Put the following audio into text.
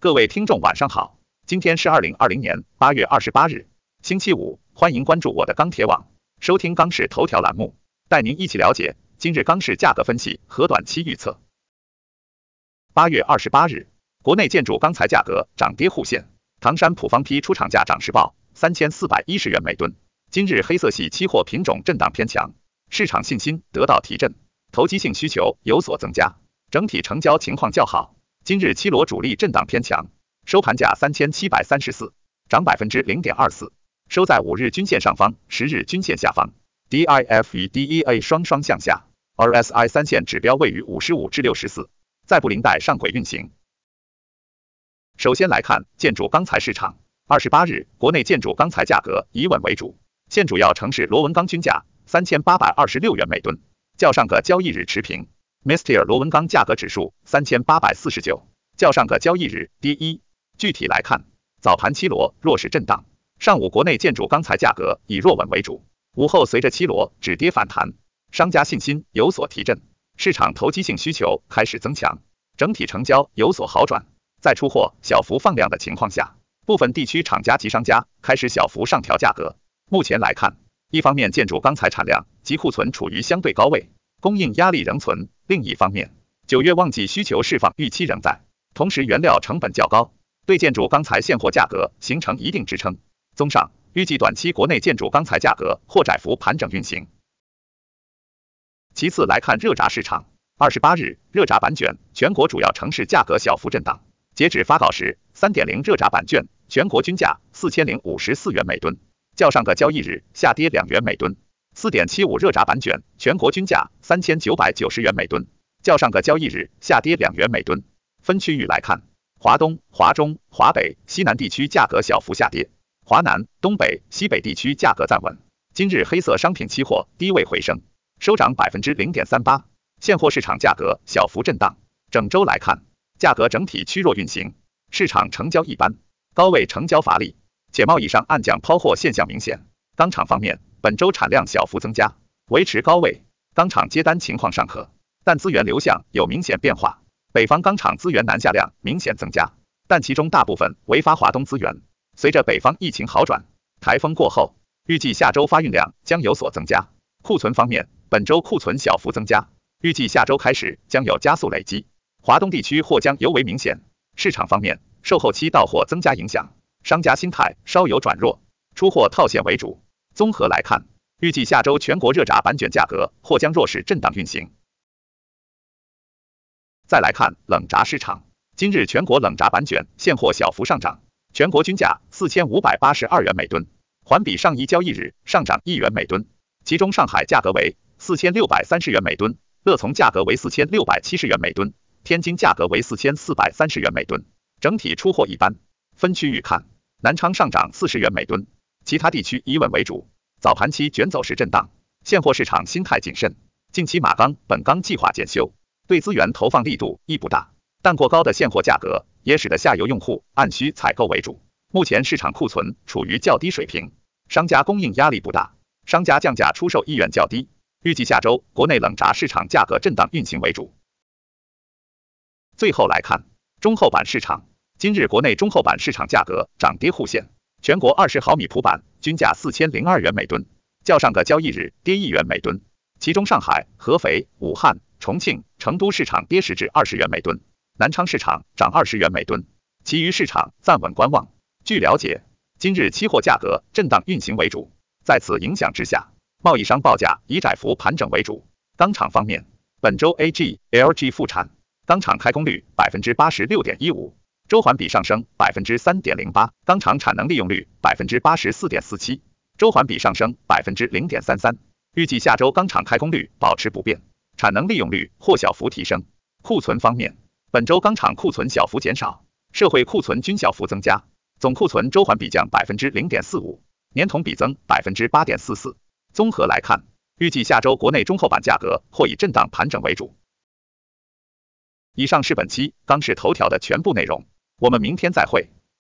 各位听众晚上好，今天是二零二零年八月二十八日，星期五，欢迎关注我的钢铁网，收听钢市头条栏目，带您一起了解今日钢市价格分析和短期预测。八月二十八日，国内建筑钢材价格涨跌互现，唐山普方坯出厂价涨势报三千四百一十元每吨。今日黑色系期货品种震荡偏强，市场信心得到提振，投机性需求有所增加，整体成交情况较好。今日七螺主力震荡偏强，收盘价三千七百三十四，涨百分之零点二四，收在五日均线上方，十日均线下方，DIF 与 DEA 双双向下，RSI 三线指标位于五十五至六十四，在布林带上轨运行。首先来看建筑钢材市场，二十八日国内建筑钢材价格以稳为主，现主要城市螺纹钢均价三千八百二十六元每吨，较上个交易日持平。Mr. 螺纹钢价格指数三千八百四十九，较上个交易日跌一。具体来看，早盘七螺弱势震荡，上午国内建筑钢材价格以弱稳为主，午后随着七螺止跌反弹，商家信心有所提振，市场投机性需求开始增强，整体成交有所好转。在出货小幅放量的情况下，部分地区厂家及商家开始小幅上调价格。目前来看，一方面建筑钢材产量及库存处于相对高位。供应压力仍存。另一方面，九月旺季需求释放预期仍在，同时原料成本较高，对建筑钢材现货价格形成一定支撑。综上，预计短期国内建筑钢材价格或窄幅盘整运行。其次来看热轧市场，二十八日热轧板卷全国主要城市价格小幅震荡，截止发稿时，三点零热轧板卷全国均价四千零五十四元每吨，较上个交易日下跌两元每吨。四点七五热轧板卷全国均价三千九百九十元每吨，较上个交易日下跌两元每吨。分区域来看，华东、华中、华北、西南地区价格小幅下跌，华南、东北、西北地区价格暂稳。今日黑色商品期货低位回升，收涨百分之零点三八，现货市场价格小幅震荡。整周来看，价格整体趋弱运行，市场成交一般，高位成交乏力，且贸易商暗降抛货现象明显。钢厂方面。本周产量小幅增加，维持高位，钢厂接单情况尚可，但资源流向有明显变化。北方钢厂资源南下量明显增加，但其中大部分为发华东资源。随着北方疫情好转，台风过后，预计下周发运量将有所增加。库存方面，本周库存小幅增加，预计下周开始将有加速累积。华东地区或将尤为明显。市场方面，受后期到货增加影响，商家心态稍有转弱，出货套现为主。综合来看，预计下周全国热轧板卷价格或将弱势震荡运行。再来看冷轧市场，今日全国冷轧板卷现货小幅上涨，全国均价四千五百八十二元每吨，环比上一交易日上涨一元每吨。其中上海价格为四千六百三十元每吨，乐从价格为四千六百七十元每吨，天津价格为四千四百三十元每吨。整体出货一般。分区域看，南昌上涨四十元每吨。其他地区以稳为主，早盘期卷走势震荡，现货市场心态谨慎。近期马钢、本钢计划检修，对资源投放力度亦不大，但过高的现货价格也使得下游用户按需采购为主。目前市场库存处于较低水平，商家供应压力不大，商家降价出售意愿较低。预计下周国内冷轧市场价格震荡运行为主。最后来看中厚板市场，今日国内中厚板市场价格涨跌互现。全国二十毫米普板均价四千零二元每吨，较上个交易日跌一元每吨。其中上海、合肥、武汉、重庆、成都市场跌十至二十元每吨，南昌市场涨二十元每吨，其余市场暂稳观望。据了解，今日期货价格震荡运行为主，在此影响之下，贸易商报价以窄幅盘整为主。钢厂方面，本周 AG、LG 复产，钢厂开工率百分之八十六点一五。周环比上升百分之三点零八，钢厂产能利用率百分之八十四点四七，周环比上升百分之零点三三。预计下周钢厂开工率保持不变，产能利用率或小幅提升。库存方面，本周钢厂库存小幅减少，社会库存均小幅增加，总库存周环比降百分之零点四五，年同比增百分之八点四四。综合来看，预计下周国内中厚板价格或以震荡盘整为主。以上是本期钢市头条的全部内容。我们明天再会。